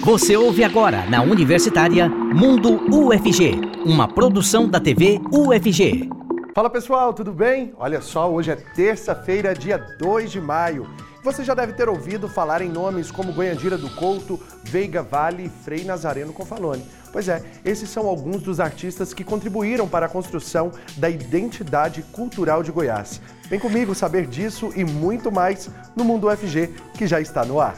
Você ouve agora na Universitária Mundo UFG, uma produção da TV UFG. Fala pessoal, tudo bem? Olha só, hoje é terça-feira, dia 2 de maio. Você já deve ter ouvido falar em nomes como Goiandira do Couto, Veiga Vale e Frei Nazareno Confalone. Pois é, esses são alguns dos artistas que contribuíram para a construção da identidade cultural de Goiás. Vem comigo saber disso e muito mais no Mundo UFG, que já está no ar.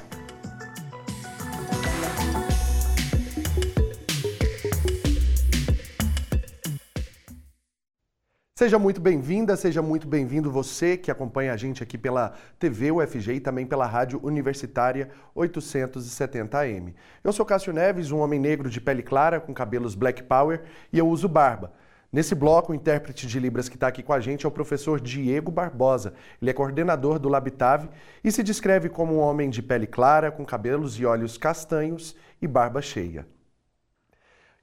Seja muito bem-vinda, seja muito bem-vindo você que acompanha a gente aqui pela TV UFG e também pela Rádio Universitária 870AM. Eu sou Cássio Neves, um homem negro de pele clara, com cabelos black power e eu uso barba. Nesse bloco, o intérprete de Libras que está aqui com a gente é o professor Diego Barbosa. Ele é coordenador do Labitave e se descreve como um homem de pele clara, com cabelos e olhos castanhos e barba cheia.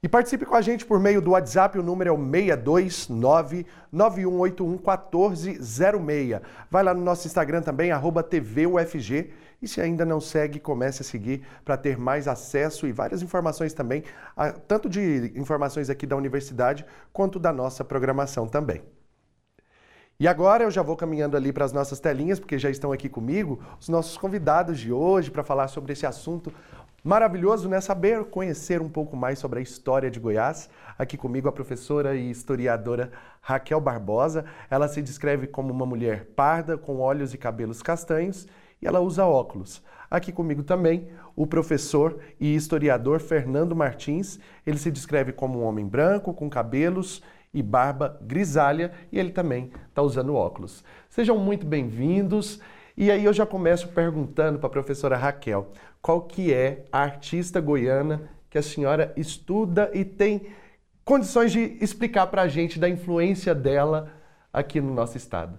E participe com a gente por meio do WhatsApp, o número é o 629-9181-1406. Vai lá no nosso Instagram também, TVUFG. E se ainda não segue, comece a seguir para ter mais acesso e várias informações também, tanto de informações aqui da universidade, quanto da nossa programação também. E agora eu já vou caminhando ali para as nossas telinhas, porque já estão aqui comigo os nossos convidados de hoje para falar sobre esse assunto Maravilhoso, né? Saber conhecer um pouco mais sobre a história de Goiás. Aqui comigo a professora e historiadora Raquel Barbosa. Ela se descreve como uma mulher parda, com olhos e cabelos castanhos, e ela usa óculos. Aqui comigo também o professor e historiador Fernando Martins. Ele se descreve como um homem branco, com cabelos e barba grisalha, e ele também está usando óculos. Sejam muito bem-vindos. E aí eu já começo perguntando para a professora Raquel, qual que é a artista goiana que a senhora estuda e tem condições de explicar para a gente da influência dela aqui no nosso estado.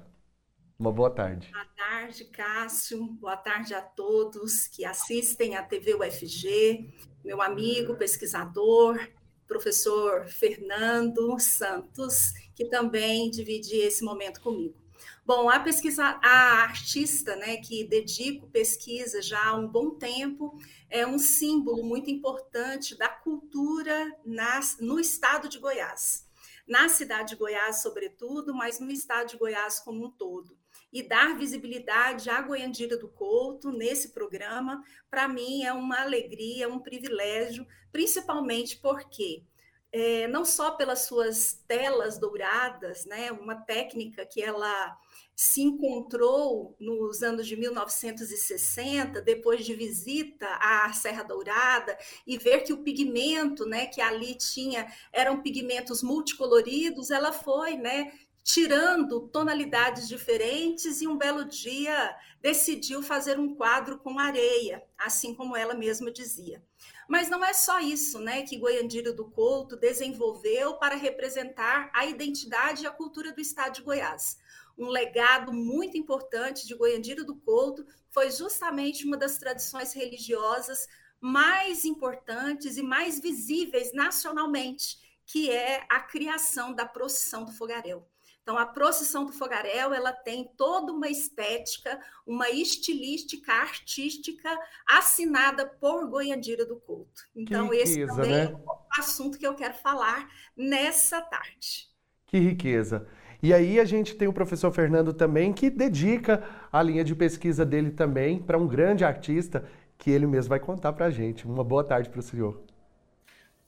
Uma boa tarde. Boa tarde, Cássio. Boa tarde a todos que assistem à TV UFG, meu amigo pesquisador, professor Fernando Santos, que também divide esse momento comigo. Bom, a pesquisa, a artista, né, que dedico pesquisa já há um bom tempo, é um símbolo muito importante da cultura nas, no estado de Goiás. Na cidade de Goiás, sobretudo, mas no estado de Goiás como um todo. E dar visibilidade à Goiandira do Couto nesse programa, para mim, é uma alegria, um privilégio, principalmente porque é, não só pelas suas telas douradas, né, uma técnica que ela se encontrou nos anos de 1960, depois de visita à Serra Dourada, e ver que o pigmento né, que ali tinha eram pigmentos multicoloridos, ela foi né, tirando tonalidades diferentes e um belo dia decidiu fazer um quadro com areia, assim como ela mesma dizia. Mas não é só isso né, que Goiandira do Couto desenvolveu para representar a identidade e a cultura do estado de Goiás um legado muito importante de Goiandira do Couto, foi justamente uma das tradições religiosas mais importantes e mais visíveis nacionalmente, que é a criação da procissão do fogaréu. Então, a procissão do fogaréu, ela tem toda uma estética, uma estilística artística assinada por Goiandira do Couto. Então, riqueza, esse também né? é o assunto que eu quero falar nessa tarde. Que riqueza. E aí a gente tem o professor Fernando também, que dedica a linha de pesquisa dele também para um grande artista que ele mesmo vai contar para a gente. Uma boa tarde para o senhor.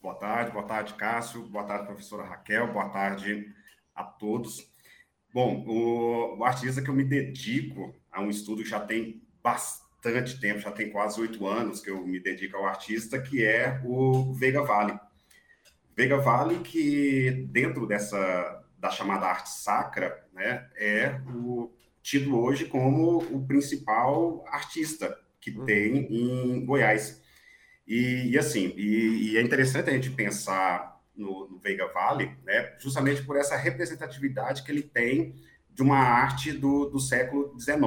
Boa tarde, boa tarde, Cássio. Boa tarde, professora Raquel. Boa tarde a todos. Bom, o, o artista que eu me dedico a um estudo já tem bastante tempo, já tem quase oito anos que eu me dedico ao artista, que é o Veiga Vale. Veiga Vale, que dentro dessa, da chamada arte sacra, né, é o, tido hoje como o principal artista que uhum. tem em Goiás. E, e assim, e, e, é interessante a gente pensar no, no Veiga Vale, né, justamente por essa representatividade que ele tem de uma arte do, do século XIX.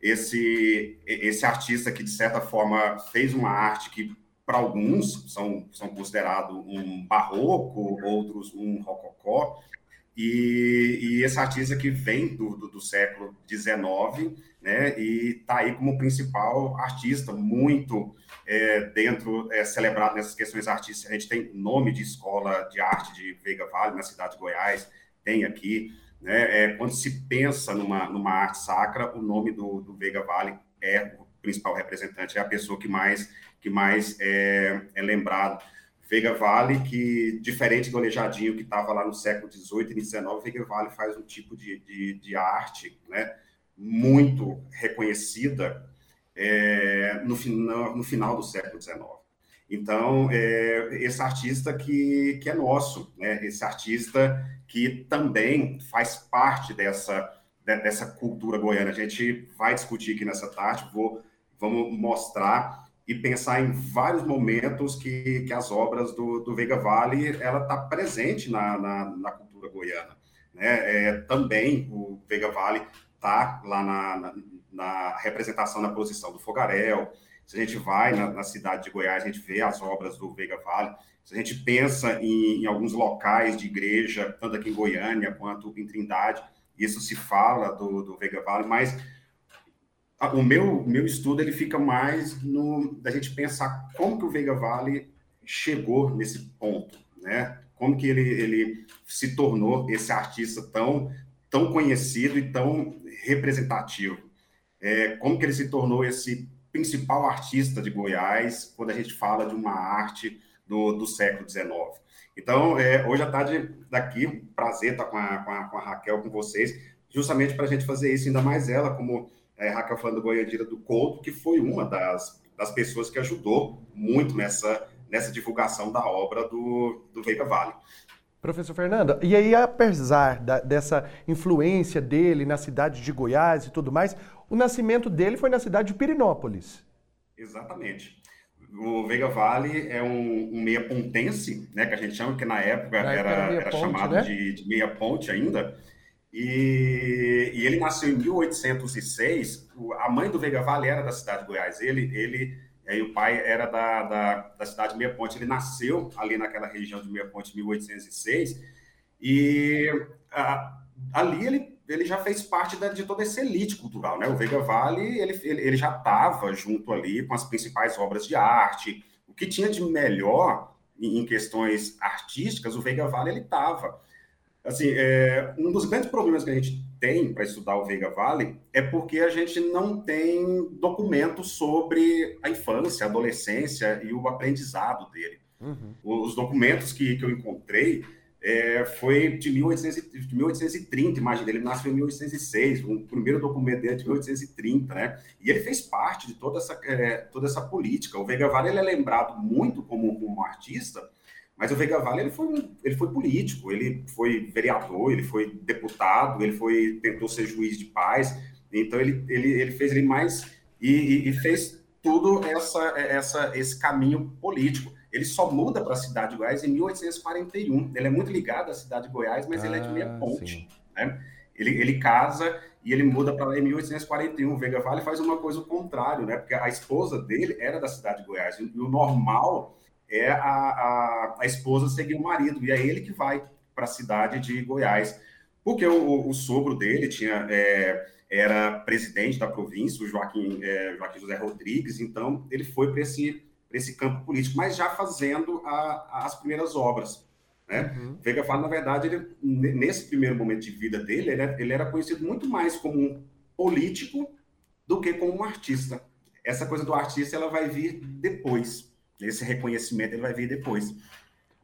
Esse, esse artista que, de certa forma, fez uma arte que, para alguns, são, são considerados um barroco, outros um rococó, E, e, esse artista que vem do, do, do século XIX, né, e está aí como principal artista, muito é, dentro, é, celebrado nessas questões artísticas. A gente tem nome de escola de arte de Veiga Vale, na cidade de Goiás, tem aqui. Né, é, quando se pensa numa, numa arte sacra, o nome do, do Veiga Vale é o principal representante, é a pessoa que mais, que mais é, é lembrado. Veiga Vale, que, diferente do Aleijadinho, que estava lá no século XVIII e XIX, Veiga Vale faz um tipo de, de, de arte né, muito reconhecida é, no, final, no final do século XIX. Então, é, esse artista que, que é nosso, né? esse artista que também faz parte dessa, dessa cultura goiana. A gente vai discutir aqui nessa tarde, vou, vamos mostrar e pensar em vários momentos que, que as obras do, do Veiga Vale ela está presente na, na, na, cultura goiana. Né? É, também o Veiga Vale está lá na, na, na, representação na posição do Fogaréu. Se a gente vai na, na, cidade de Goiás, a gente vê as obras do Veiga Vale. Se a gente pensa em, em alguns locais de igreja, tanto aqui em Goiânia quanto em Trindade, isso se fala do, do Veiga Vale, mas o meu, meu estudo ele fica mais no da gente pensar como que o Veiga Vale chegou nesse ponto, né? Como que ele, ele se tornou esse artista tão, tão conhecido e tão representativo. É, como que ele se tornou esse principal artista de Goiás quando a gente fala de uma arte do, do século XIX. Então, é, hoje à tarde, daqui, prazer estar com a, com a, com a Raquel, com vocês, justamente para a gente fazer isso, ainda mais ela, como é, Raquel falando do Goiandira do Couto, que foi uma das, das pessoas que ajudou muito nessa, nessa divulgação da obra do, do Veiga Vale. Professor Fernando, e aí, apesar da, dessa influência dele na cidade de Goiás e tudo mais, o nascimento dele foi na cidade de Pirinópolis. Exatamente. O Veiga Vale é um, um meia pontense, né, que a gente chama, que na época, na era, era, era ponte, chamado né? de, de meia ponte ainda. E, e, ele nasceu em 1806. A mãe do Veiga Vale era da cidade de Goiás. Ele, ele e o pai era da, da, da, cidade de Meia Ponte. Ele nasceu ali naquela região de Meia Ponte em 1806. E a, ali ele, ele já fez parte da, de toda essa elite cultural. Né? O Veiga Vale ele, ele, ele já estava junto ali com as principais obras de arte. O que tinha de melhor em, em questões artísticas, o Veiga Vale ele estava. Assim, é, um dos grandes problemas que a gente tem para estudar o Veiga Vale é porque a gente não tem documentos sobre a infância, a adolescência e o aprendizado dele. Uhum. Os documentos que, que eu encontrei é, foi de, 1800, de 1830, imagina, ele nasceu em 1806, o primeiro documento dele é de 1830, né? E ele fez parte de toda essa, é, toda essa política. O Veiga Vale ele é lembrado muito como, como um artista, mas o Veiga Vale ele foi, ele foi político, ele foi vereador, ele foi deputado, ele foi tentou ser juiz de paz. Então ele, ele, ele fez ele mais e, e fez tudo essa, essa esse caminho político. Ele só muda para a cidade de Goiás em 1841. Ele é muito ligado à cidade de Goiás, mas ah, ele é de meia ah, ponte. Né? Ele, ele casa e ele muda para lá em 1841. O Veiga Vale faz uma coisa o contrário, né? Porque a esposa dele era da cidade de Goiás. E o normal é a, a, a esposa seguir o marido, e é ele que vai para a cidade de Goiás. Porque o, o sogro dele tinha, é, era presidente da província, o Joaquim, é, Joaquim José Rodrigues, então ele foi para esse, esse campo político, mas já fazendo a, as primeiras obras. Né? Uhum. Veiga fala, na verdade, ele, nesse primeiro momento de vida dele, ele, ele era conhecido muito mais como um político do que como um artista. Essa coisa do artista ela vai vir depois. Esse reconhecimento ele vai vir depois.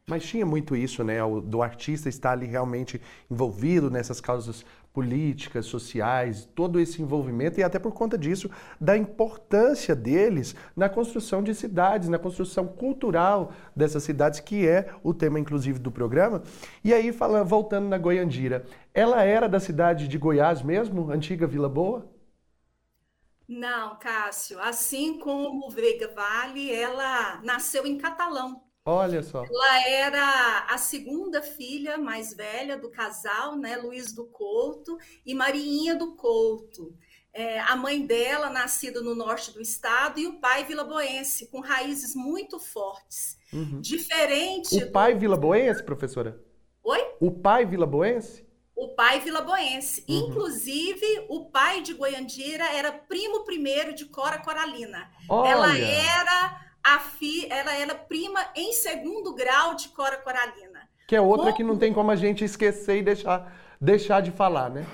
Mas tinha muito isso, né? Do artista estar ali realmente envolvido nessas causas políticas, sociais, todo esse envolvimento, e até por conta disso, da importância deles na construção de cidades, na construção cultural dessas cidades, que é o tema, inclusive, do programa. E aí, falando, voltando na Goiandira, ela era da cidade de Goiás mesmo, antiga Vila Boa? Não, Cássio, assim como Veiga Vale, ela nasceu em Catalão. Olha só. Ela era a segunda filha mais velha do casal, né? Luiz do Couto e Mariinha do Couto. É, a mãe dela, nascida no norte do estado, e o pai vilaboense, com raízes muito fortes. Uhum. Diferente. O pai do... vilaboense, professora? Oi? O pai Vila Boense? O pai Vila Boense. Uhum. Inclusive, o pai de Goiandira era primo primeiro de Cora Coralina. Olha. Ela era a fi, ela era prima em segundo grau de Cora Coralina. Que é outra que não tem como a gente esquecer e deixar, deixar de falar, né?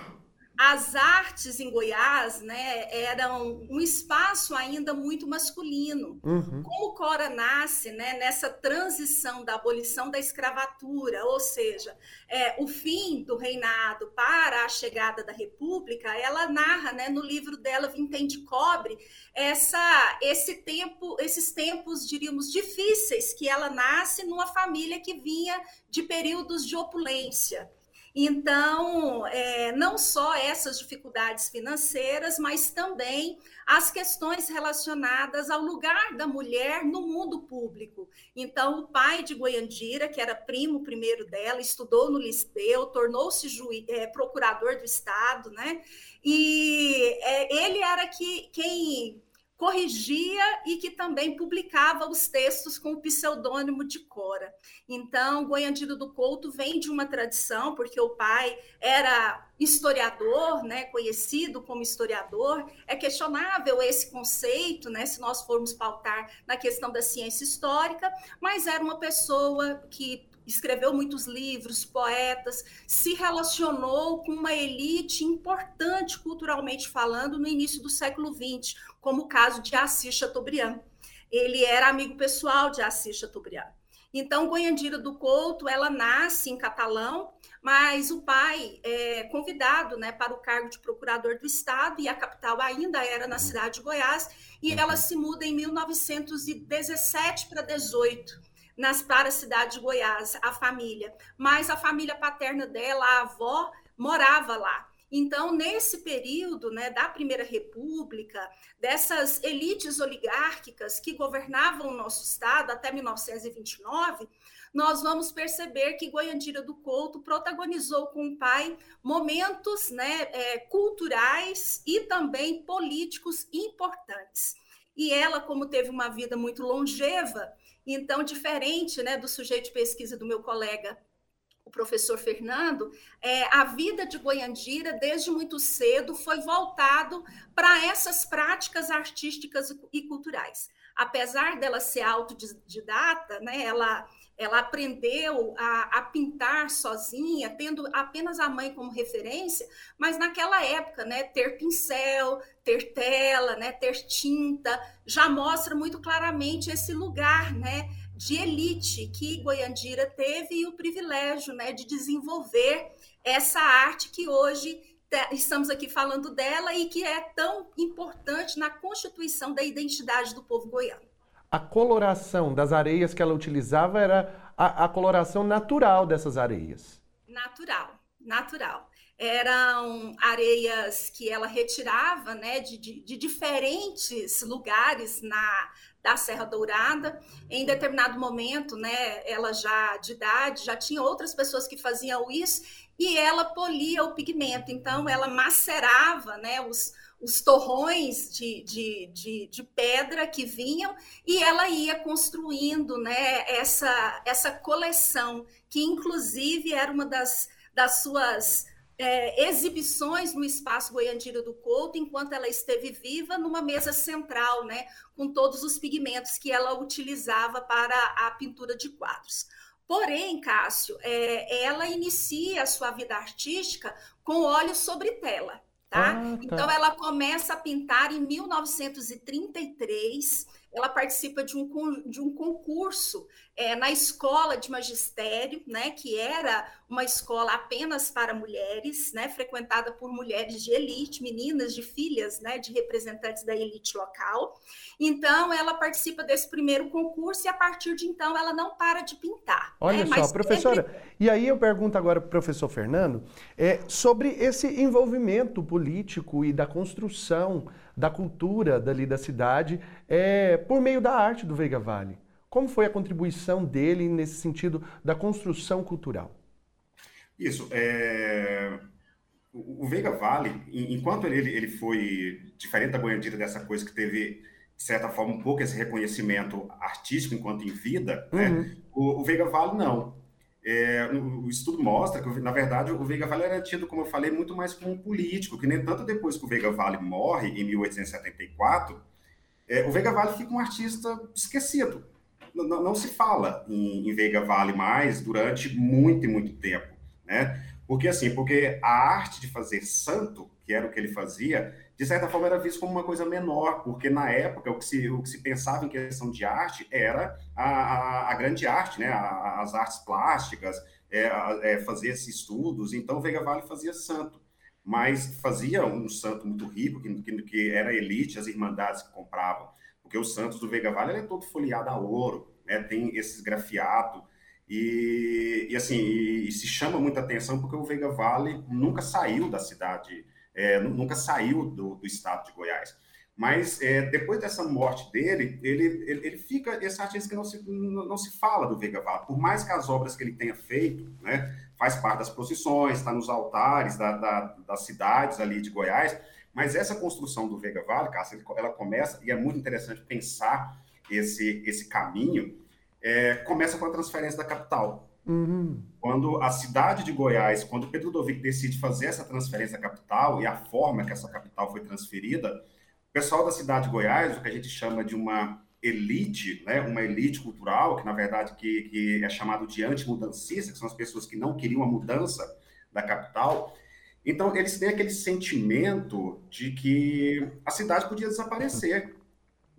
As artes em Goiás né, eram um espaço ainda muito masculino. Uhum. Como Cora nasce né, nessa transição da abolição da escravatura, ou seja, é, o fim do reinado para a chegada da República, ela narra né, no livro dela Vintém de Cobre essa, esse tempo, esses tempos, diríamos, difíceis que ela nasce numa família que vinha de períodos de opulência. Então, é, não só essas dificuldades financeiras, mas também as questões relacionadas ao lugar da mulher no mundo público. Então, o pai de Goiandira, que era primo primeiro dela, estudou no Liceu, tornou-se é, procurador do Estado, né? E é, ele era que, quem corrigia e que também publicava os textos com o pseudônimo de Cora. Então, Goiandiro do Couto vem de uma tradição, porque o pai era historiador, né, conhecido como historiador. É questionável esse conceito, né, se nós formos pautar na questão da ciência histórica, mas era uma pessoa que escreveu muitos livros, poetas, se relacionou com uma elite importante culturalmente falando no início do século XX, como o caso de Assis Chateaubriand. Ele era amigo pessoal de Assis Chateaubriand. Então, Goiandira do Couto, ela nasce em catalão, mas o pai é convidado né, para o cargo de procurador do Estado, e a capital ainda era na cidade de Goiás, e ela se muda em 1917 para 18 nas, para a cidade de Goiás, a família. Mas a família paterna dela, a avó, morava lá. Então, nesse período né, da Primeira República, dessas elites oligárquicas que governavam o nosso Estado até 1929, nós vamos perceber que Goiandira do Couto protagonizou com o pai momentos né, é, culturais e também políticos importantes. E ela, como teve uma vida muito longeva, então, diferente né, do sujeito de pesquisa do meu colega, professor Fernando, é, a vida de Goiandira, desde muito cedo, foi voltado para essas práticas artísticas e culturais. Apesar dela ser autodidata, né, ela ela aprendeu a, a, pintar sozinha, tendo apenas a mãe como referência, mas naquela época, né, ter pincel, ter tela, né, ter tinta, já mostra muito claramente esse lugar, né, de elite que Goiandira teve e o privilégio, né, de desenvolver essa arte que hoje estamos aqui falando dela e que é tão importante na constituição da identidade do povo goiano a coloração das areias que ela utilizava era a, a coloração natural dessas areias. Natural, natural eram areias que ela retirava né, de, de, de, diferentes lugares na da Serra Dourada. Em determinado momento, né, ela já de idade, já tinha outras pessoas que faziam isso e ela polia o pigmento. Então, ela macerava né, os, os torrões de, de, de, de, pedra que vinham e ela ia construindo né, essa, essa coleção, que inclusive era uma das, das suas é, exibições no espaço Goiandira do Couto, enquanto ela esteve viva, numa mesa central, né, com todos os pigmentos que ela utilizava para a pintura de quadros. Porém, Cássio, é, ela inicia a sua vida artística com óleo sobre tela. Tá? Ah, tá? Então ela começa a pintar em 1933. Ela participa de um, de um concurso é, na escola de magistério, né, que era uma escola apenas para mulheres, né, frequentada por mulheres de elite, meninas de filhas, né, de representantes da elite local. Então, ela participa desse primeiro concurso e a partir de então ela não para de pintar. Olha né? só, Mas professora. Sempre... E aí eu pergunto agora para o professor Fernando é, sobre esse envolvimento político e da construção da cultura dali da cidade é, por meio da arte do Veiga Vale. Como foi a contribuição dele nesse sentido da construção cultural? Isso. É... O Veiga Vale, enquanto ele, ele foi diferente da Goiandira dessa coisa que teve, de certa forma, um pouco esse reconhecimento artístico enquanto em vida, né? uhum. né? o, o Veiga Vale não. É, o, estudo mostra que, na verdade, o Veiga Vale era tido, como eu falei, muito mais como um político, que nem tanto depois que o Veiga Vale morre, em 1874, é, o Veiga Vale fica um artista esquecido. Não, não se fala em, em, Veiga Vale mais durante muito e muito tempo, né? Porque assim, porque a arte de fazer santo, que era o que ele fazia, de certa forma era visto como uma coisa menor, porque na época o que se, o que se pensava em questão de arte era a, a, a grande arte, né? A, as artes plásticas, é, é, fazer esses estudos. Então, Veiga Vale fazia santo, mas fazia um santo muito rico, que, que, que era elite, as irmandades que compravam, porque os santos do Veiga Vale é todo folheado a ouro, né? tem esses grafiatos. E, e assim, e, e se chama muita atenção porque o Veiga Vale nunca saiu da cidade é, nunca saiu do, do, estado de Goiás. Mas é, depois dessa morte dele, ele, ele, ele, fica esse artista que não se, não, se fala do Veiga Vale. Por mais que as obras que ele tenha feito, né, faz parte das procissões, está nos altares da, da, das cidades ali de Goiás, mas essa construção do Veiga Vale, Cássio, ela começa, e é muito interessante pensar esse, esse caminho, é, começa com a transferência da capital. Uhum. Quando a cidade de Goiás, quando Pedro Ludovico decide fazer essa transferência capital e a forma que essa capital foi transferida, o pessoal da cidade de Goiás, o que a gente chama de uma elite, né, uma elite cultural, que na verdade que, que é chamado de antimudancista, que são as pessoas que não queriam a mudança da capital, então eles têm aquele sentimento de que a cidade podia desaparecer,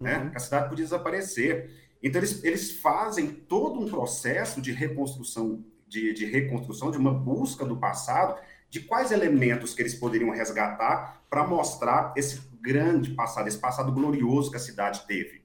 né, uhum. a cidade podia desaparecer. Então, eles, eles fazem todo um processo de reconstrução, de, de reconstrução, de uma busca do passado, de quais elementos que eles poderiam resgatar para mostrar esse grande passado, esse passado glorioso que a cidade teve.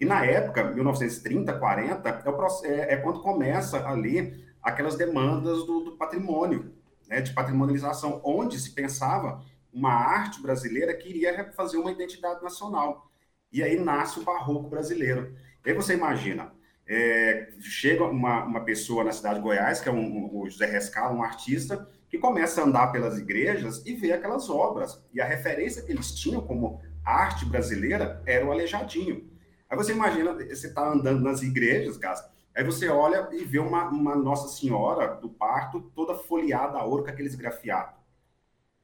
E na época, 1930, 40, é, é, é quando começa ali aquelas demandas do, do patrimônio, né, de patrimonialização, onde se pensava uma arte brasileira que iria fazer uma identidade nacional. E aí nasce o barroco brasileiro. Aí você imagina, é, chega uma, uma pessoa na cidade de Goiás, que é um, o José Rescala, um artista, que começa a andar pelas igrejas e vê aquelas obras. E a referência que eles tinham como arte brasileira era o Aleijadinho. Aí você imagina, você está andando nas igrejas, Gas, aí você olha e vê uma, uma Nossa Senhora do parto toda folheada a ouro com aqueles grafiados.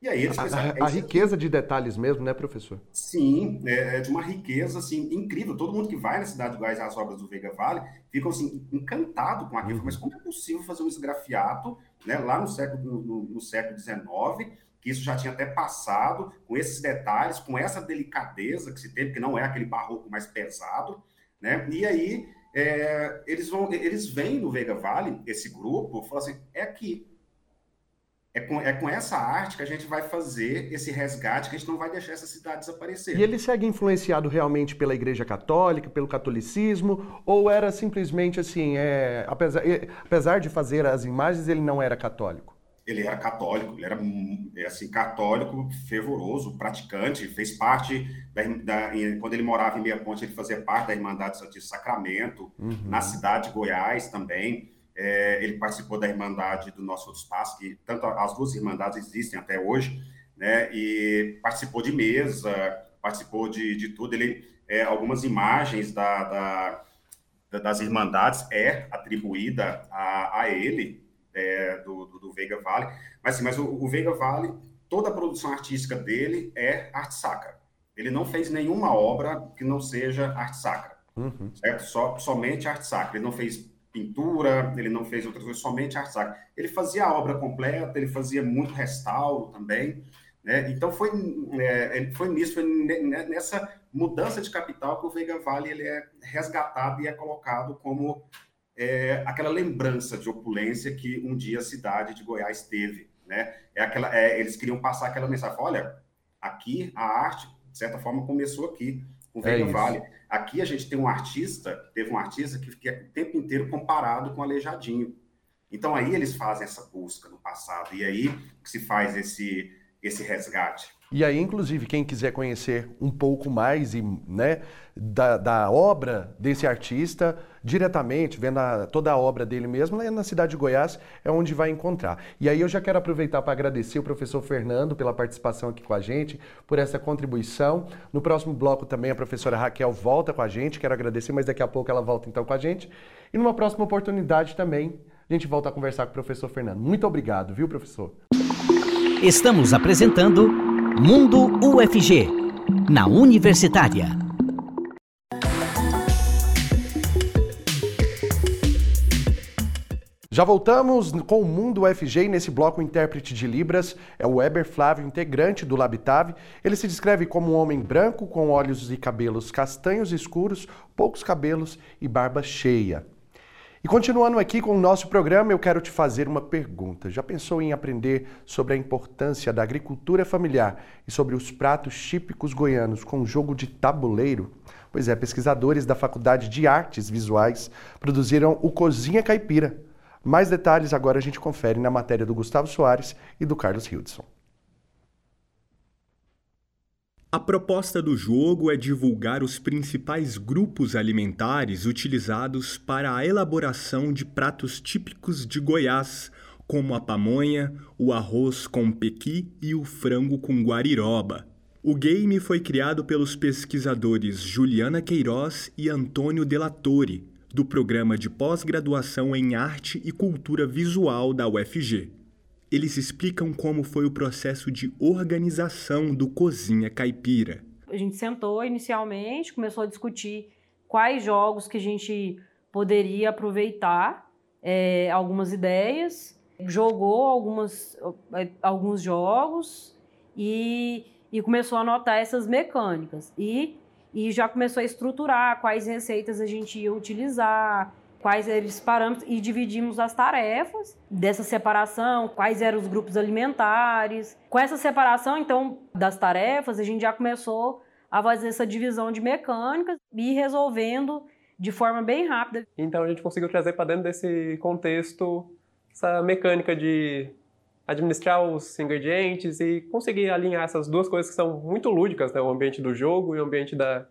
E aí eles pensaram, a, a, a riqueza de detalhes mesmo, né, professor? Sim, é, é, de uma riqueza assim incrível. Todo mundo que vai na cidade de Goiás às obras do Veiga Vale fica assim encantado com aquilo. Uhum. Mas como é possível fazer um esgrafiato, né, lá no século no, no século XIX, que isso já tinha até passado, com esses detalhes, com essa delicadeza que se teve, que não é aquele barroco mais pesado, né? E aí é, eles vão, eles vêm no Veiga Vale, esse grupo, falam assim, é aqui, é com, é com essa arte que a gente vai fazer esse resgate, que a gente não vai deixar essa cidade desaparecer. E ele segue influenciado realmente pela Igreja Católica, pelo catolicismo, ou era simplesmente assim, é, apesar, apesar de fazer as imagens, ele não era católico? Ele era católico, ele era é, assim, católico, fervoroso, praticante, fez parte, da, da, quando ele morava em Meia Ponte, ele fazia parte da Irmandade Santíssimo Sacramento, uhum. na cidade de Goiás também. É, ele participou da Irmandade do Nosso Espaço, que tanto as duas Irmandades existem até hoje, né? E participou de mesa, participou de, de tudo. Ele, é, algumas imagens da, da, das Irmandades é atribuída a, a ele, é, do, do, do, Veiga Vale. Mas, assim, mas o, o Veiga Vale, toda a produção artística dele é arte sacra. Ele não fez nenhuma obra que não seja arte sacra, uhum. certo? Só, somente arte sacra. Ele não fez pintura, ele não fez outras coisas, somente arte sacra. Ele fazia a obra completa, ele fazia muito restauro também, né? Então foi, é, foi nisso, foi nessa mudança de capital que o Veiga Vale ele é resgatado e é colocado como é, aquela lembrança de opulência que um dia a cidade de Goiás teve, né? É aquela, é, eles queriam passar aquela mensagem, olha, aqui a arte, de certa forma, começou aqui com o é Vale. Aqui a gente tem um artista, teve um artista que fica o tempo inteiro comparado com o Aleijadinho. Então aí eles fazem essa busca no passado e aí que se faz esse esse resgate. E aí, inclusive, quem quiser conhecer um pouco mais e, né, da, da obra desse artista, diretamente, vendo a, toda a obra dele mesmo, lá na cidade de Goiás, é onde vai encontrar. E aí eu já quero aproveitar para agradecer o professor Fernando pela participação aqui com a gente, por essa contribuição. No próximo bloco também a professora Raquel volta com a gente, quero agradecer, mas daqui a pouco ela volta então com a gente. E numa próxima oportunidade também a gente volta a conversar com o professor Fernando. Muito obrigado, viu, professor? Estamos apresentando Mundo UFG, na Universitária. Já voltamos com o Mundo UFG e nesse bloco o intérprete de Libras é o Weber Flávio, integrante do Labitave. Ele se descreve como um homem branco com olhos e cabelos castanhos escuros, poucos cabelos e barba cheia. E continuando aqui com o nosso programa, eu quero te fazer uma pergunta. Já pensou em aprender sobre a importância da agricultura familiar e sobre os pratos típicos goianos com jogo de tabuleiro? Pois é, pesquisadores da Faculdade de Artes Visuais produziram o Cozinha Caipira. Mais detalhes agora a gente confere na matéria do Gustavo Soares e do Carlos Hildson. A proposta do jogo é divulgar os principais grupos alimentares utilizados para a elaboração de pratos típicos de Goiás, como a pamonha, o arroz com pequi e o frango com guariroba. O game foi criado pelos pesquisadores Juliana Queiroz e Antônio Delatore, do programa de pós-graduação em Arte e Cultura Visual da UFG eles explicam como foi o processo de organização do Cozinha Caipira. A gente sentou inicialmente, começou a discutir quais jogos que a gente poderia aproveitar, é, algumas ideias, jogou algumas, é, alguns jogos e, e começou a anotar essas mecânicas. E, e já começou a estruturar quais receitas a gente ia utilizar, quais eram os parâmetros e dividimos as tarefas dessa separação, quais eram os grupos alimentares. Com essa separação, então, das tarefas, a gente já começou a fazer essa divisão de mecânicas e ir resolvendo de forma bem rápida. Então a gente conseguiu trazer para dentro desse contexto essa mecânica de administrar os ingredientes e conseguir alinhar essas duas coisas que são muito lúdicas, né? o ambiente do jogo e o ambiente da,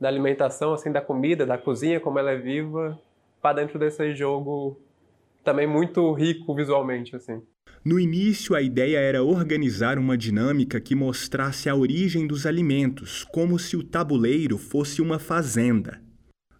da alimentação, assim, da comida, da cozinha, como ela é viva para dentro desse jogo também muito rico visualmente, assim. No início, a ideia era organizar uma dinâmica que mostrasse a origem dos alimentos, como se o tabuleiro fosse uma fazenda.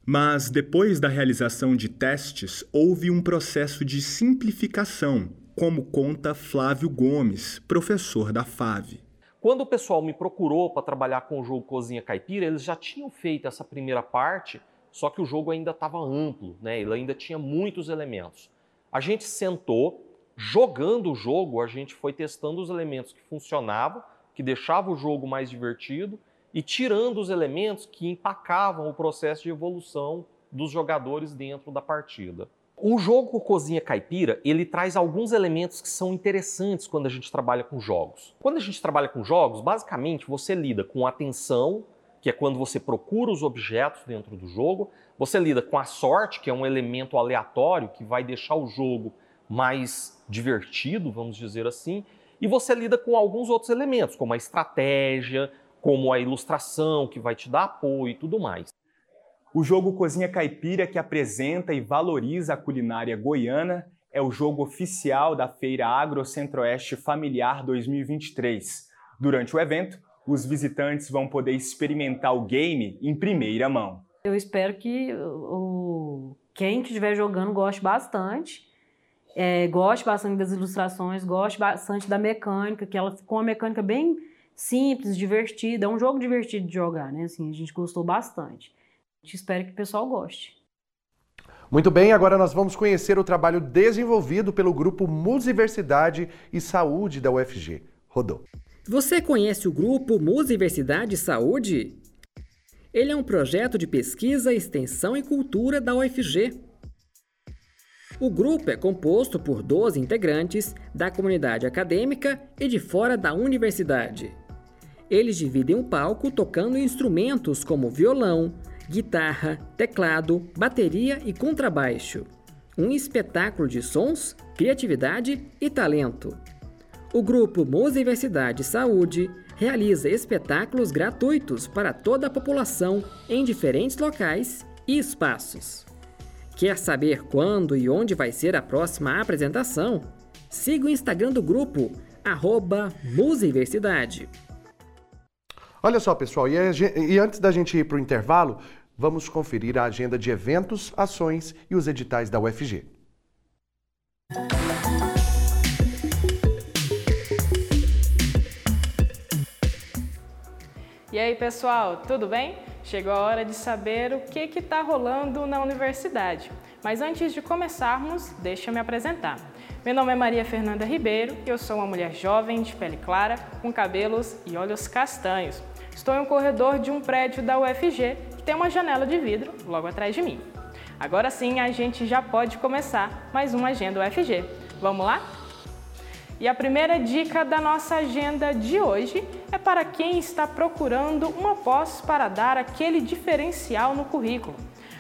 Mas, depois da realização de testes, houve um processo de simplificação, como conta Flávio Gomes, professor da FAVE. Quando o pessoal me procurou para trabalhar com o jogo Cozinha Caipira, eles já tinham feito essa primeira parte só que o jogo ainda estava amplo, né? ele ainda tinha muitos elementos. A gente sentou, jogando o jogo, a gente foi testando os elementos que funcionavam, que deixavam o jogo mais divertido, e tirando os elementos que empacavam o processo de evolução dos jogadores dentro da partida. O jogo Cozinha Caipira, ele traz alguns elementos que são interessantes quando a gente trabalha com jogos. Quando a gente trabalha com jogos, basicamente você lida com atenção, que é quando você procura os objetos dentro do jogo. Você lida com a sorte, que é um elemento aleatório que vai deixar o jogo mais divertido, vamos dizer assim. E você lida com alguns outros elementos, como a estratégia, como a ilustração, que vai te dar apoio e tudo mais. O jogo Cozinha Caipira, que apresenta e valoriza a culinária goiana, é o jogo oficial da Feira Agro Centro-Oeste Familiar 2023. Durante o evento, os visitantes vão poder experimentar o game em primeira mão. Eu espero que o quem estiver jogando goste bastante, é, goste bastante das ilustrações, goste bastante da mecânica, que ela ficou uma mecânica bem simples, divertida. É um jogo divertido de jogar, né? Assim, a gente gostou bastante. A gente espera que o pessoal goste. Muito bem, agora nós vamos conhecer o trabalho desenvolvido pelo grupo Musiversidade e Saúde da UFG. Rodou. Você conhece o grupo Musiversidade Saúde? Ele é um projeto de pesquisa, extensão e cultura da UFG. O grupo é composto por 12 integrantes da comunidade acadêmica e de fora da universidade. Eles dividem o palco tocando instrumentos como violão, guitarra, teclado, bateria e contrabaixo. Um espetáculo de sons, criatividade e talento. O grupo Musiversidade Saúde realiza espetáculos gratuitos para toda a população em diferentes locais e espaços. Quer saber quando e onde vai ser a próxima apresentação? Siga o Instagram do grupo, arroba Musiversidade. Olha só, pessoal, e, e antes da gente ir para o intervalo, vamos conferir a agenda de eventos, ações e os editais da UFG. E aí, pessoal, tudo bem? Chegou a hora de saber o que está rolando na universidade. Mas antes de começarmos, deixa eu me apresentar. Meu nome é Maria Fernanda Ribeiro e eu sou uma mulher jovem, de pele clara, com cabelos e olhos castanhos. Estou em um corredor de um prédio da UFG que tem uma janela de vidro logo atrás de mim. Agora sim, a gente já pode começar mais uma Agenda UFG. Vamos lá? E a primeira dica da nossa agenda de hoje é para quem está procurando uma pós para dar aquele diferencial no currículo.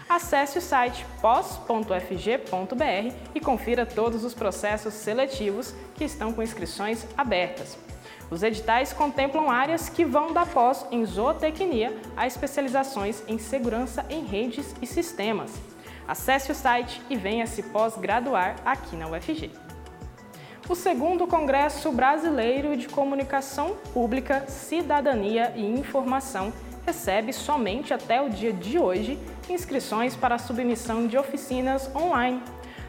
Acesse o site pós.fg.br e confira todos os processos seletivos que estão com inscrições abertas. Os editais contemplam áreas que vão da pós em zootecnia a especializações em segurança em redes e sistemas. Acesse o site e venha se pós-graduar aqui na UFG o segundo Congresso Brasileiro de Comunicação Pública, Cidadania e Informação recebe somente até o dia de hoje inscrições para a submissão de oficinas online.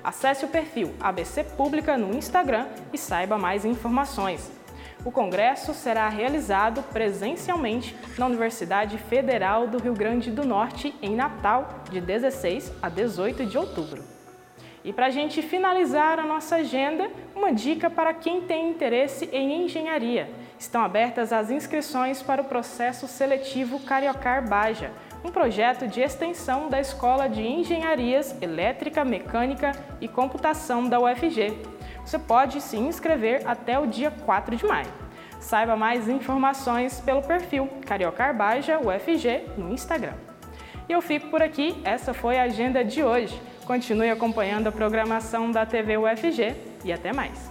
Acesse o perfil ABC Pública no Instagram e saiba mais informações. O congresso será realizado presencialmente na Universidade Federal do Rio Grande do Norte, em Natal, de 16 a 18 de outubro. E para a gente finalizar a nossa agenda, uma dica para quem tem interesse em engenharia. Estão abertas as inscrições para o processo seletivo Cariocar Baja, um projeto de extensão da Escola de Engenharias Elétrica, Mecânica e Computação da UFG. Você pode se inscrever até o dia 4 de maio. Saiba mais informações pelo perfil Cariocar Baja UFG no Instagram. E eu fico por aqui, essa foi a agenda de hoje. Continue acompanhando a programação da TV UFG e até mais.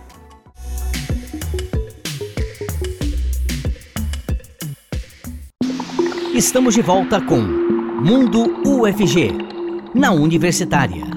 Estamos de volta com Mundo UFG, na Universitária.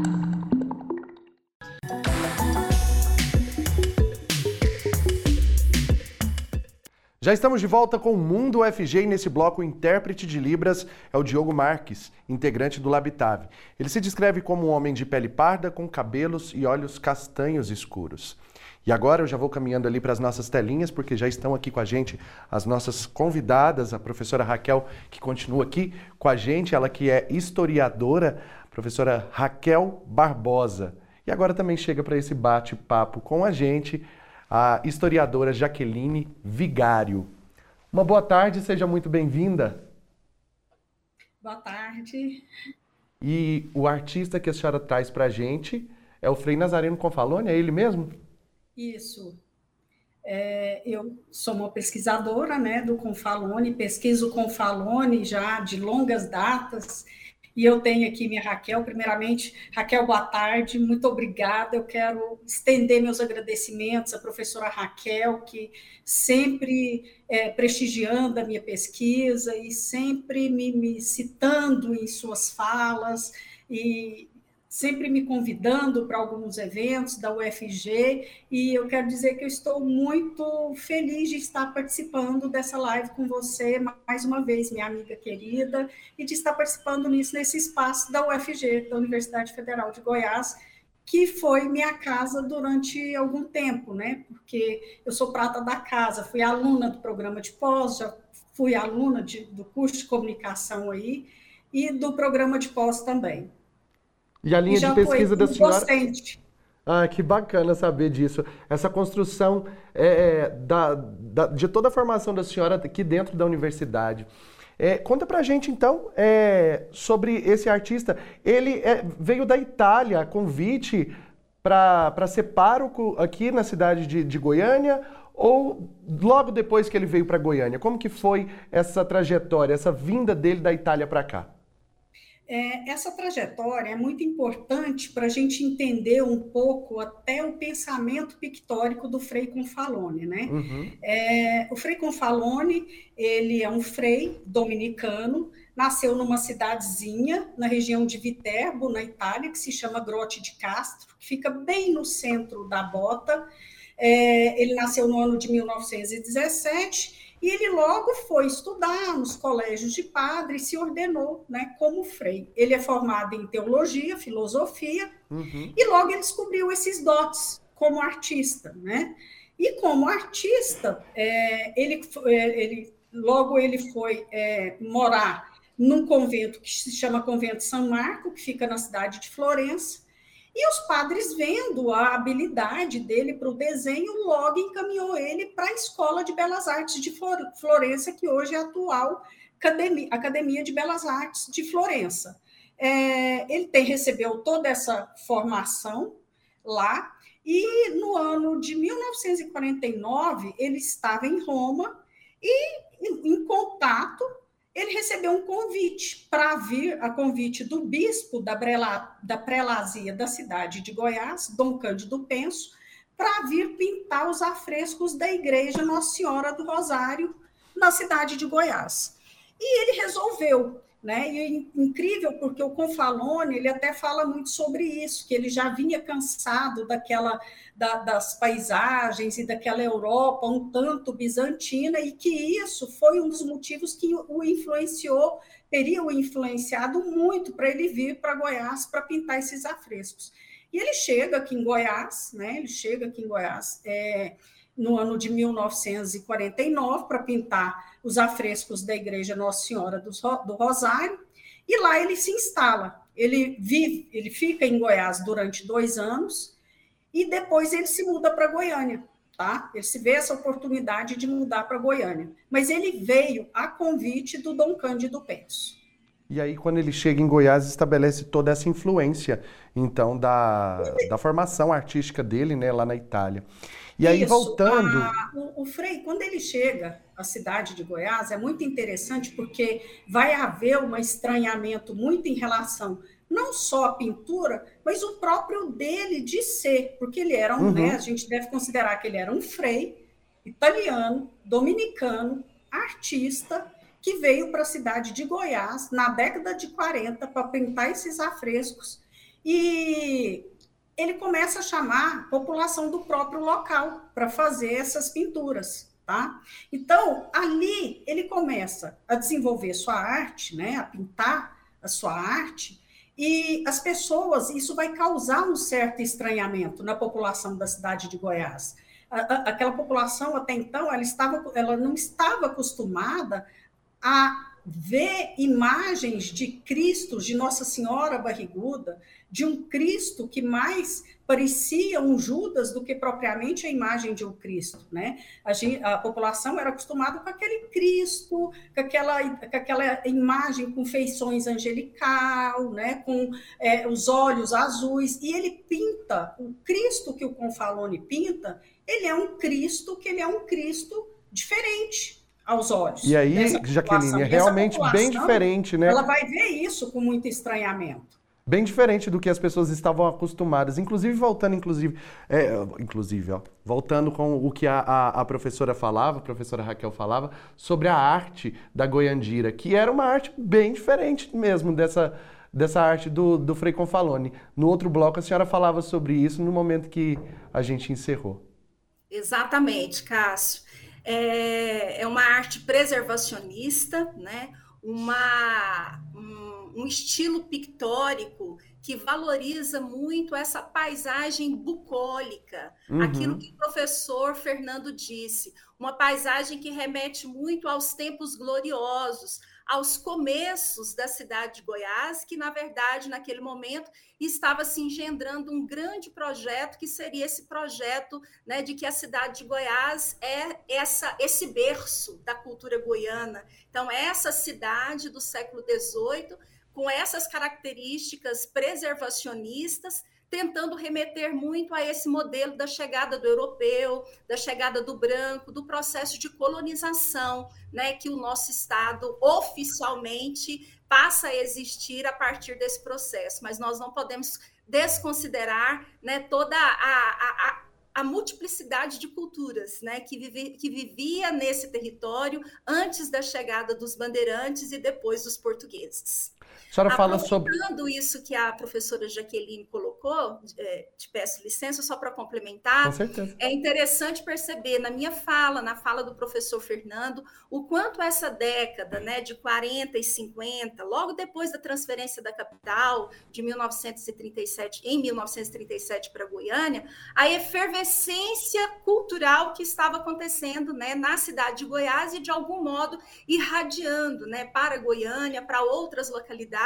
Já estamos de volta com o Mundo UFG e nesse bloco o intérprete de Libras é o Diogo Marques, integrante do Labitave. Ele se descreve como um homem de pele parda com cabelos e olhos castanhos escuros. E agora eu já vou caminhando ali para as nossas telinhas, porque já estão aqui com a gente as nossas convidadas, a professora Raquel, que continua aqui com a gente, ela que é historiadora, professora Raquel Barbosa. E agora também chega para esse bate-papo com a gente a historiadora Jaqueline Vigário. Uma boa tarde, seja muito bem-vinda. Boa tarde. E o artista que a senhora traz para a gente é o Frei Nazareno Confalone, é ele mesmo? Isso. É, eu sou uma pesquisadora né, do Confalone, pesquiso Confalone já de longas datas, e eu tenho aqui minha Raquel. Primeiramente, Raquel, boa tarde, muito obrigada. Eu quero estender meus agradecimentos à professora Raquel, que sempre é, prestigiando a minha pesquisa e sempre me, me citando em suas falas. E, sempre me convidando para alguns eventos da UFG, e eu quero dizer que eu estou muito feliz de estar participando dessa live com você mais uma vez, minha amiga querida, e de estar participando nisso nesse espaço da UFG, da Universidade Federal de Goiás, que foi minha casa durante algum tempo, né? Porque eu sou prata da casa, fui aluna do programa de pós, já fui aluna de, do curso de comunicação aí e do programa de pós também. E a linha de pesquisa da senhora. Docente. Ah, que bacana saber disso. Essa construção é, é, da, da, de toda a formação da senhora aqui dentro da universidade. É, conta pra gente, então, é, sobre esse artista. Ele é, veio da Itália, a convite para ser pároco aqui na cidade de, de Goiânia ou logo depois que ele veio para Goiânia? Como que foi essa trajetória, essa vinda dele da Itália para cá? É, essa trajetória é muito importante para a gente entender um pouco até o pensamento pictórico do Frei Confalone, né? Uhum. É, o Frei Confalone, ele é um frei dominicano, nasceu numa cidadezinha na região de Viterbo, na Itália, que se chama Grotte de Castro, que fica bem no centro da Bota. É, ele nasceu no ano de 1917 e ele logo foi estudar nos colégios de padre e se ordenou né, como frei. Ele é formado em teologia, filosofia, uhum. e logo ele descobriu esses dotes como artista. Né? E como artista, é, ele, é, ele logo ele foi é, morar num convento que se chama Convento São Marco, que fica na cidade de Florença, e os padres, vendo a habilidade dele para o desenho, logo encaminhou ele para a Escola de Belas Artes de Florença, que hoje é a atual Academia, de Belas Artes de Florença. É, ele tem, recebeu toda essa formação lá, e no ano de 1949 ele estava em Roma e em, em contato ele recebeu um convite para vir, a convite do bispo da, Brela, da prelazia da cidade de Goiás, Dom Cândido Penso, para vir pintar os afrescos da igreja Nossa Senhora do Rosário na cidade de Goiás. E ele resolveu né? E é incrível porque o Confalone ele até fala muito sobre isso, que ele já vinha cansado daquela da, das paisagens e daquela Europa um tanto bizantina e que isso foi um dos motivos que o influenciou, teria o influenciado muito para ele vir para Goiás para pintar esses afrescos. E ele chega aqui em Goiás, né? Ele chega aqui em Goiás. É, no ano de 1949 para pintar os afrescos da Igreja Nossa Senhora do Rosário, e lá ele se instala. Ele vive, ele fica em Goiás durante dois anos e depois ele se muda para Goiânia, tá? Ele se vê essa oportunidade de mudar para Goiânia, mas ele veio a convite do Dom Cândido Penso. E aí, quando ele chega em Goiás, estabelece toda essa influência, então, da, da formação artística dele, né, lá na Itália. E aí, Isso, voltando. A, o, o Frei, quando ele chega à cidade de Goiás, é muito interessante porque vai haver um estranhamento muito em relação não só à pintura, mas o próprio dele de ser, porque ele era um, uhum. né, a gente deve considerar que ele era um frei italiano, dominicano, artista, que veio para a cidade de Goiás na década de 40 para pintar esses afrescos. E ele começa a chamar a população do próprio local para fazer essas pinturas. Tá? Então, ali ele começa a desenvolver sua arte, né, a pintar a sua arte, e as pessoas, isso vai causar um certo estranhamento na população da cidade de Goiás. Aquela população até então, ela, estava, ela não estava acostumada a ver imagens de Cristo, de Nossa Senhora barriguda, de um Cristo que mais parecia um Judas do que propriamente a imagem de um Cristo, né? A, gente, a população era acostumada com aquele Cristo, com aquela, com aquela imagem com feições angelical, né? Com é, os olhos azuis, e ele pinta o Cristo que o Confalone pinta, ele é um Cristo que ele é um Cristo diferente, aos olhos. E aí, Jaqueline, é realmente bem diferente, né? Ela vai ver isso com muito estranhamento. Bem diferente do que as pessoas estavam acostumadas. Inclusive, voltando, inclusive, é, inclusive, ó, voltando com o que a, a, a, professora falava, a professora Raquel falava, sobre a arte da Goiandira, que era uma arte bem diferente mesmo dessa, dessa arte do, do Frei Confalone. No outro bloco, a senhora falava sobre isso no momento que a gente encerrou. Exatamente, Cássio é, é uma arte preservacionista, né? uma, um, um estilo pictórico que valoriza muito essa paisagem bucólica, uhum. aquilo que o professor Fernando disse, uma paisagem que remete muito aos tempos gloriosos, aos começos da cidade de Goiás, que, na verdade, naquele momento, estava se engendrando um grande projeto, que seria esse projeto né, de que a cidade de Goiás é essa, esse berço da cultura goiana. Então, essa cidade do século XVIII, com essas características preservacionistas, tentando remeter muito a esse modelo da chegada do europeu, da chegada do branco, do processo de colonização, né, que o nosso Estado oficialmente passa a existir a partir desse processo. Mas nós não podemos desconsiderar né, toda a, a, a multiplicidade de culturas né, que, vive, que vivia nesse território antes da chegada dos bandeirantes e depois dos portugueses. A senhora fala sobre. isso que a professora Jaqueline colocou, é, te peço licença só para complementar. Com certeza. É interessante perceber na minha fala, na fala do professor Fernando, o quanto essa década né, de 40 e 50, logo depois da transferência da capital, de 1937, em 1937 para Goiânia, a efervescência cultural que estava acontecendo né, na cidade de Goiás e, de algum modo, irradiando né, para Goiânia, para outras localidades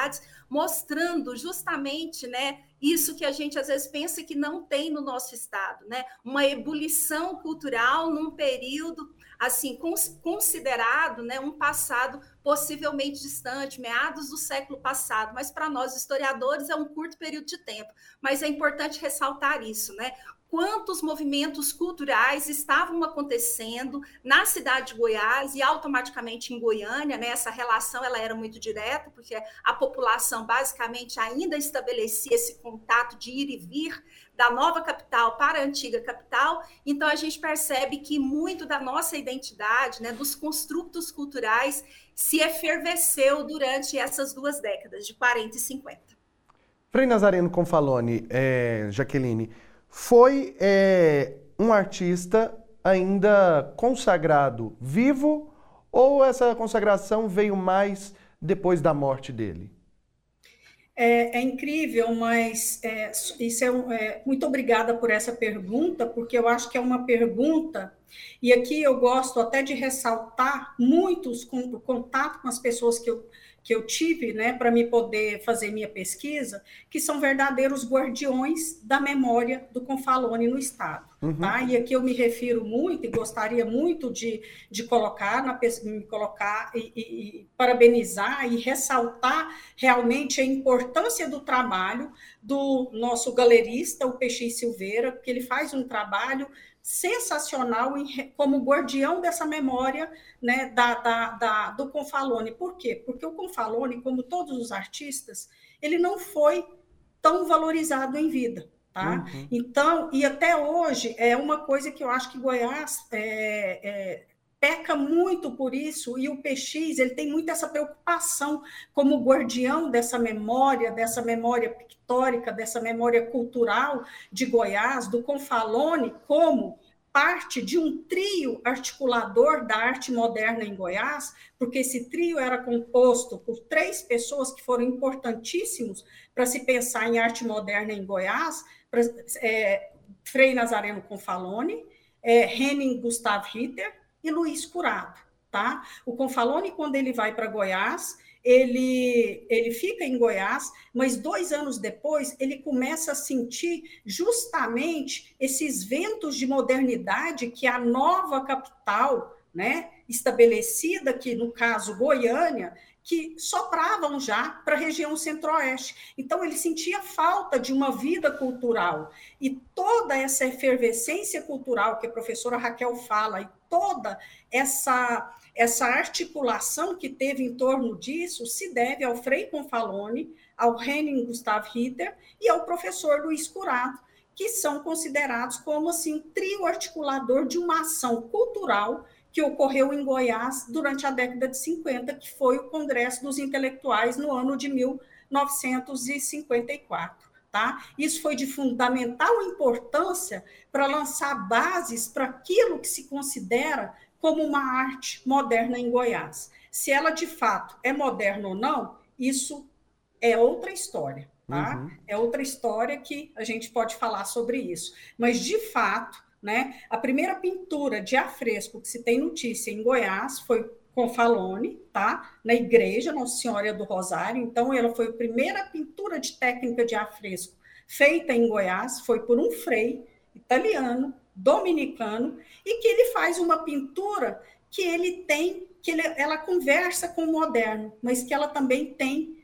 mostrando justamente, né, isso que a gente às vezes pensa que não tem no nosso estado, né? Uma ebulição cultural num período assim considerado, né, um passado possivelmente distante, meados do século passado, mas para nós historiadores é um curto período de tempo. Mas é importante ressaltar isso, né? Quantos movimentos culturais estavam acontecendo na cidade de Goiás e automaticamente em Goiânia, né? Essa relação ela era muito direta, porque a população basicamente ainda estabelecia esse contato de ir e vir da nova capital para a antiga capital. Então a gente percebe que muito da nossa identidade, né, dos construtos culturais se efervesceu durante essas duas décadas, de 40 e 50. Frei Nazareno Confalone, é, Jaqueline, foi é, um artista ainda consagrado vivo ou essa consagração veio mais depois da morte dele? É, é incrível, mas é, isso é, é, muito obrigada por essa pergunta, porque eu acho que é uma pergunta e aqui eu gosto até de ressaltar muitos com, o contato com as pessoas que eu que eu tive, né, para me poder fazer minha pesquisa, que são verdadeiros guardiões da memória do Confalone no Estado. Uhum. Tá? E aqui eu me refiro muito e gostaria muito de, de colocar, na, me colocar e, e, e parabenizar e ressaltar realmente a importância do trabalho do nosso galerista, o Peixe Silveira, porque ele faz um trabalho sensacional em, como guardião dessa memória né, da, da, da, do Confalone. Por quê? Porque o Confalone, como todos os artistas, ele não foi tão valorizado em vida. Tá? Uhum. Então, e até hoje é uma coisa que eu acho que Goiás é, é, peca muito por isso, e o PX ele tem muito essa preocupação como guardião dessa memória, dessa memória pictórica, dessa memória cultural de Goiás, do Confalone, como parte de um trio articulador da arte moderna em Goiás, porque esse trio era composto por três pessoas que foram importantíssimos para se pensar em arte moderna em Goiás, é, Frei Nazareno Confalone, é, Henning Gustav Ritter e Luiz Curado. Tá? O Confalone, quando ele vai para Goiás, ele, ele fica em Goiás, mas dois anos depois ele começa a sentir justamente esses ventos de modernidade que a nova capital, né, estabelecida aqui, no caso Goiânia, que sopravam já para a região centro-oeste. Então, ele sentia falta de uma vida cultural. E toda essa efervescência cultural que a professora Raquel fala, e toda essa, essa articulação que teve em torno disso, se deve ao Frei Confalone, ao Henning Gustav Ritter e ao professor Luiz Curato, que são considerados como assim, trio articulador de uma ação cultural que ocorreu em Goiás durante a década de 50, que foi o Congresso dos Intelectuais no ano de 1954. Tá? Isso foi de fundamental importância para lançar bases para aquilo que se considera como uma arte moderna em Goiás. Se ela de fato é moderna ou não, isso é outra história. Tá? Uhum. É outra história que a gente pode falar sobre isso. Mas, de fato, né? A primeira pintura de afresco que se tem notícia em Goiás foi com Falone, tá? Na igreja Nossa Senhora do Rosário. Então, ela foi a primeira pintura de técnica de afresco feita em Goiás, foi por um frei italiano, dominicano, e que ele faz uma pintura que ele tem, que ele, ela conversa com o moderno, mas que ela também tem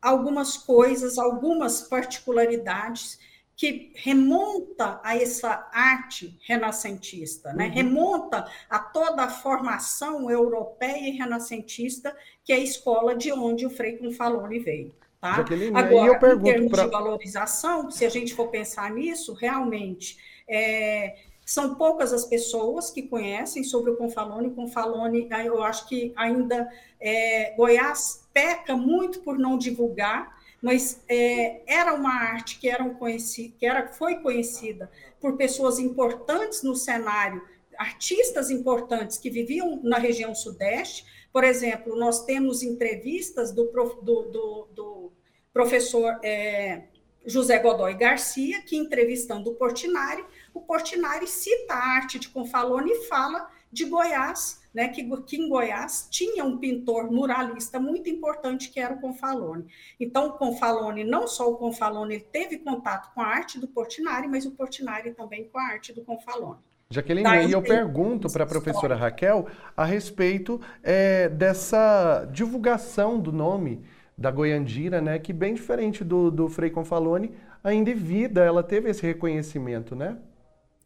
algumas coisas, algumas particularidades que remonta a essa arte renascentista, né? Uhum. remonta a toda a formação europeia e renascentista que é a escola de onde o Frei Confalone veio. Tá? Jaqueline, Agora, eu em termos pra... de valorização, se a gente for pensar nisso, realmente, é, São poucas as pessoas que conhecem sobre o Confalone. O Confalone, eu acho que ainda é, Goiás peca muito por não divulgar, mas é, era uma arte que, era, conheci, que era, foi conhecida por pessoas importantes no cenário, artistas importantes que viviam na região sudeste. Por exemplo, nós temos entrevistas do, do, do, do professor é, José Godoy Garcia, que entrevistando o Portinari, o Portinari cita a arte de Confalone e fala de Goiás, né, que, que em Goiás tinha um pintor muralista muito importante que era o Confalone. Então, o Confalone, não só o Confalone, ele teve contato com a arte do Portinari, mas o Portinari também com a arte do Confalone. Jaqueline, Daí, e eu pergunto para a professora Raquel a respeito é, dessa divulgação do nome da Goiandira, né, que bem diferente do, do Frei Confalone, ainda em vida ela teve esse reconhecimento, né?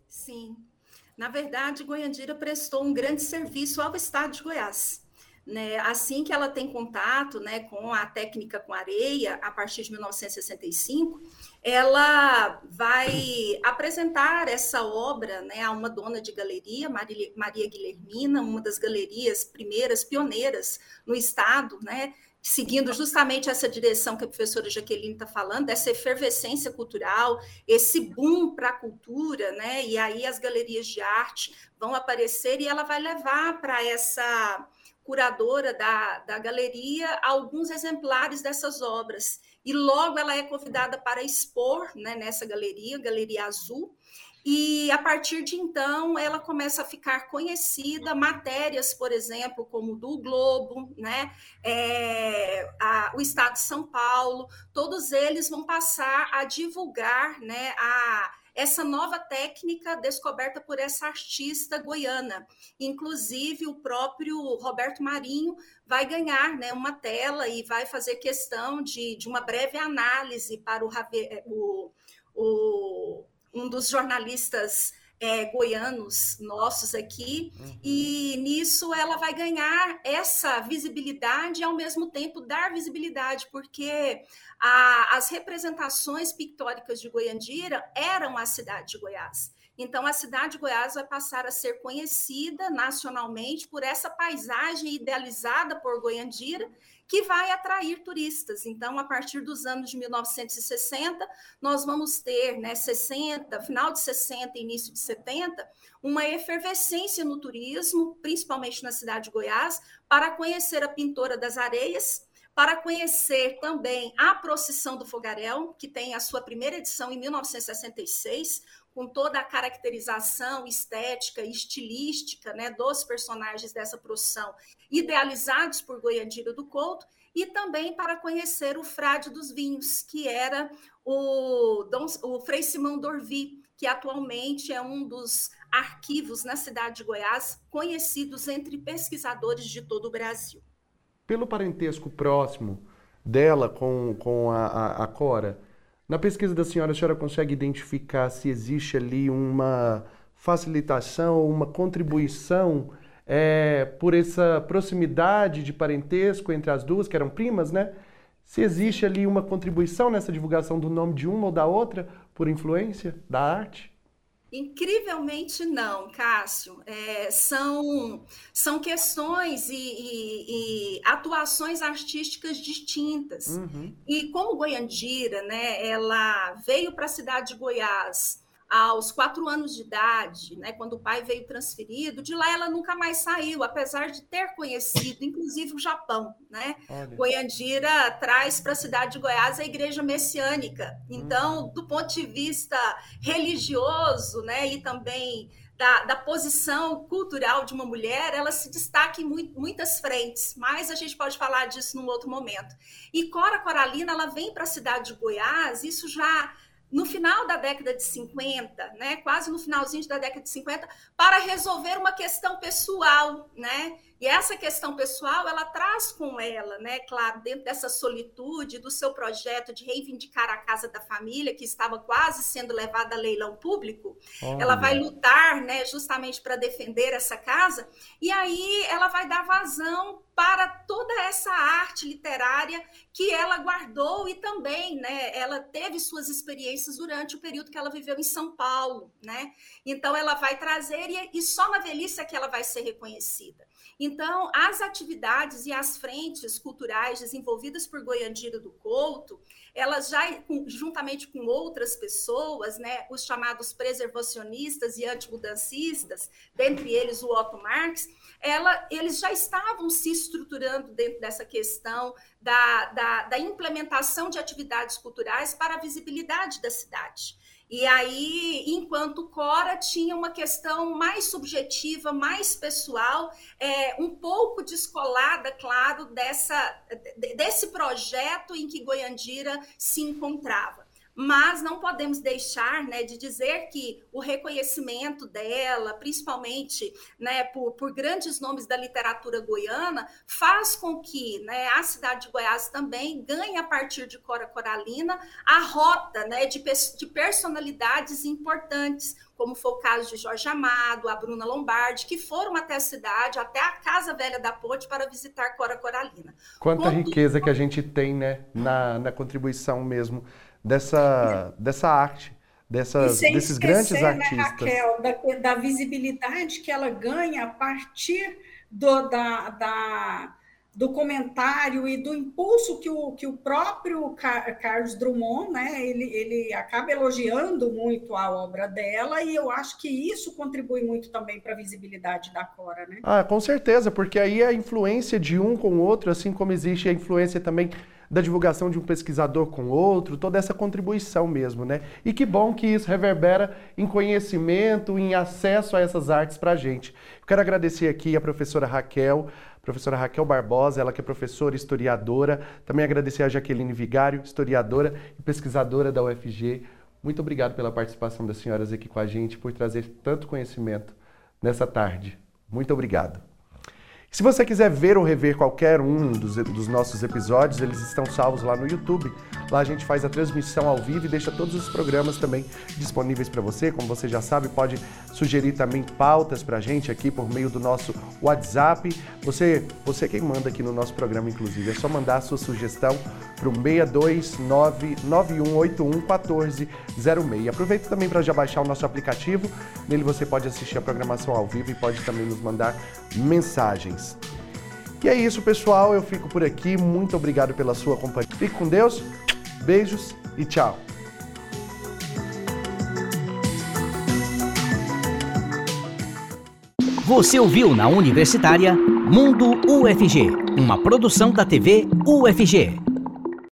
Sim. Na verdade, Goiandira prestou um grande serviço ao estado de Goiás. Né? Assim que ela tem contato né, com a técnica com areia, a partir de 1965, ela vai apresentar essa obra né, a uma dona de galeria, Maria, Guilhermina, uma das galerias primeiras, pioneiras no estado, né, seguindo justamente essa direção que a professora Jaqueline está falando, essa efervescência cultural, esse boom para a cultura, né? E aí as galerias de arte vão aparecer e ela vai levar para essa curadora da, da galeria alguns exemplares dessas obras. E logo ela é convidada para expor né, nessa galeria, Galeria Azul, e a partir de então ela começa a ficar conhecida, matérias, por exemplo, como do Globo, né, é, a, o Estado de São Paulo, todos eles vão passar a divulgar né, a, essa nova técnica descoberta por essa artista goiana. Inclusive, o próprio Roberto Marinho vai ganhar né, uma tela e vai fazer questão de, de uma breve análise para o, o, o um dos jornalistas é, goianos nossos aqui, uhum. e nisso ela vai ganhar essa visibilidade e, ao mesmo tempo, dar visibilidade, porque a, as representações pictóricas de Goiandira eram a cidade de Goiás. Então, a cidade de Goiás vai passar a ser conhecida nacionalmente por essa paisagem idealizada por Goiandira, que vai atrair turistas. Então, a partir dos anos de 1960, nós vamos ter, né, 60, final de 60 início de 70, uma efervescência no turismo, principalmente na cidade de Goiás, para conhecer a pintora das areias, para conhecer também a Procissão do Fogaréu, que tem a sua primeira edição em 1966, com toda a caracterização estética e estilística né, dos personagens dessa procissão, idealizados por Goiandira do Couto, e também para conhecer o Frade dos Vinhos, que era o, Dom, o Frei Simão Dorvi, que atualmente é um dos arquivos na cidade de Goiás conhecidos entre pesquisadores de todo o Brasil. Pelo parentesco próximo dela com, com a, a, a Cora, na pesquisa da senhora, a senhora consegue identificar se existe ali uma facilitação, uma contribuição é, por essa proximidade de parentesco entre as duas, que eram primas, né? Se existe ali uma contribuição nessa divulgação do nome de uma ou da outra por influência da arte? Incrivelmente não, Cássio. É, são, são questões e, e, e, atuações artísticas distintas. Uhum. E como Goiandira, né, ela veio para a cidade de Goiás aos quatro anos de idade, né, quando o pai veio transferido, de lá ela nunca mais saiu, apesar de ter conhecido, inclusive, o Japão. Né? Goiandira traz para a cidade de Goiás a igreja messiânica. Então, hum. do ponto de vista religioso né, e também da, da, posição cultural de uma mulher, ela se destaca em muitas frentes, mas a gente pode falar disso num outro momento. E Cora Coralina, ela vem para a cidade de Goiás, isso já no final da década de 50, né, quase no finalzinho da década de 50, para resolver uma questão pessoal, né, E essa questão pessoal, ela traz com ela, né, claro, dentro dessa solitude do seu projeto de reivindicar a casa da família, que estava quase sendo levada a leilão público, Olha. ela vai lutar, né, justamente para defender essa casa, e aí ela vai dar vazão para toda essa arte literária que ela guardou e também, né, ela teve suas experiências durante o período que ela viveu em São Paulo, né? Então ela vai trazer e, e só na velhice é que ela vai ser reconhecida. Então, as atividades e as frentes culturais desenvolvidas por Goiandira do Couto, elas já, juntamente com outras pessoas, né, os chamados preservacionistas e antimudancistas, dentre eles o Otto Marx, ela, eles já estavam se estruturando dentro dessa questão da, da, da implementação de atividades culturais para a visibilidade da cidade. E aí, enquanto Cora tinha uma questão mais subjetiva, mais pessoal, é, um pouco descolada, claro, dessa, desse projeto em que Goiandira se encontrava mas não podemos deixar né, de dizer que o reconhecimento dela, principalmente né, por, por, grandes nomes da literatura goiana, faz com que né, a cidade de Goiás também ganhe, a partir de Cora Coralina, a rota né, de, de personalidades importantes, como foi o caso de Jorge Amado, a Bruna Lombardi, que foram até a cidade, até a Casa Velha da Ponte, para visitar Cora Coralina. Quanta riqueza que a gente tem né, na, na contribuição mesmo dessa, dessa arte, dessas, desses grandes né, artistas. Raquel, da, da, visibilidade que ela ganha a partir do, da, da, do comentário e do impulso que o, que o próprio Carlos Drummond, né, ele, ele acaba elogiando muito a obra dela, e eu acho que isso contribui muito também para a visibilidade da Cora. Né? Ah, com certeza, porque aí a influência de um com o outro, assim como existe a influência também da divulgação de um pesquisador com outro, toda essa contribuição mesmo, né? E que bom que isso reverbera em conhecimento, em acesso a essas artes para a gente. Quero agradecer aqui a professora Raquel, professora Raquel Barbosa, ela que é professora historiadora, também agradecer a Jaqueline Vigário, historiadora e pesquisadora da UFG. Muito obrigado pela participação das senhoras aqui com a gente, por trazer tanto conhecimento nessa tarde. Muito obrigado. Se você quiser ver ou rever qualquer um dos, dos, nossos episódios, eles estão salvos lá no YouTube. Lá a gente faz a transmissão ao vivo e deixa todos os programas também disponíveis para você. Como você já sabe, pode sugerir também pautas para a gente aqui por meio do nosso WhatsApp. Você, você quem manda aqui no nosso programa, inclusive, é só mandar a sua sugestão para o 62991811406. Aproveita também para já baixar o nosso aplicativo. Nele você pode assistir a programação ao vivo e pode também nos mandar mensagens. E é isso, pessoal. Eu fico por aqui. Muito obrigado pela sua companhia. Fique com Deus. Beijos e tchau. Você ouviu na Universitária Mundo UFG, uma produção da TV UFG.